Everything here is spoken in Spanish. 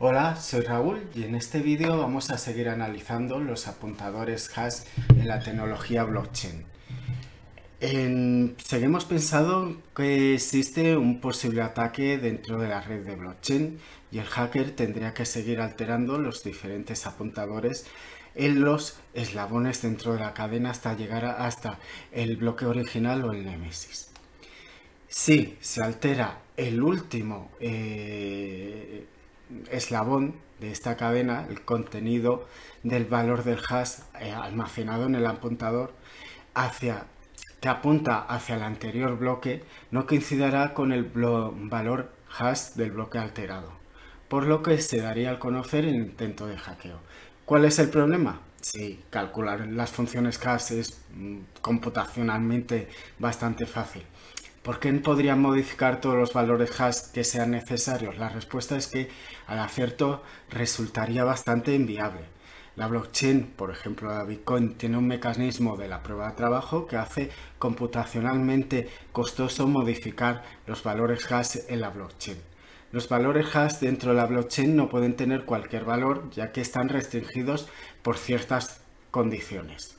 Hola, soy Raúl y en este vídeo vamos a seguir analizando los apuntadores hash en la tecnología blockchain. seguimos pensando que existe un posible ataque dentro de la red de blockchain y el hacker tendría que seguir alterando los diferentes apuntadores en los eslabones dentro de la cadena hasta llegar hasta el bloque original o el Nemesis. Si se altera el último eh, eslabón de esta cadena, el contenido del valor del hash eh, almacenado en el apuntador hacia que apunta hacia el anterior bloque no coincidirá con el valor hash del bloque alterado, por lo que se daría al conocer el intento de hackeo. ¿Cuál es el problema? Sí, calcular las funciones hash es mm, computacionalmente bastante fácil. ¿Por qué podrían modificar todos los valores hash que sean necesarios? La respuesta es que al acierto resultaría bastante inviable. La blockchain, por ejemplo la Bitcoin, tiene un mecanismo de la prueba de trabajo que hace computacionalmente costoso modificar los valores hash en la blockchain. Los valores hash dentro de la blockchain no pueden tener cualquier valor ya que están restringidos por ciertas condiciones.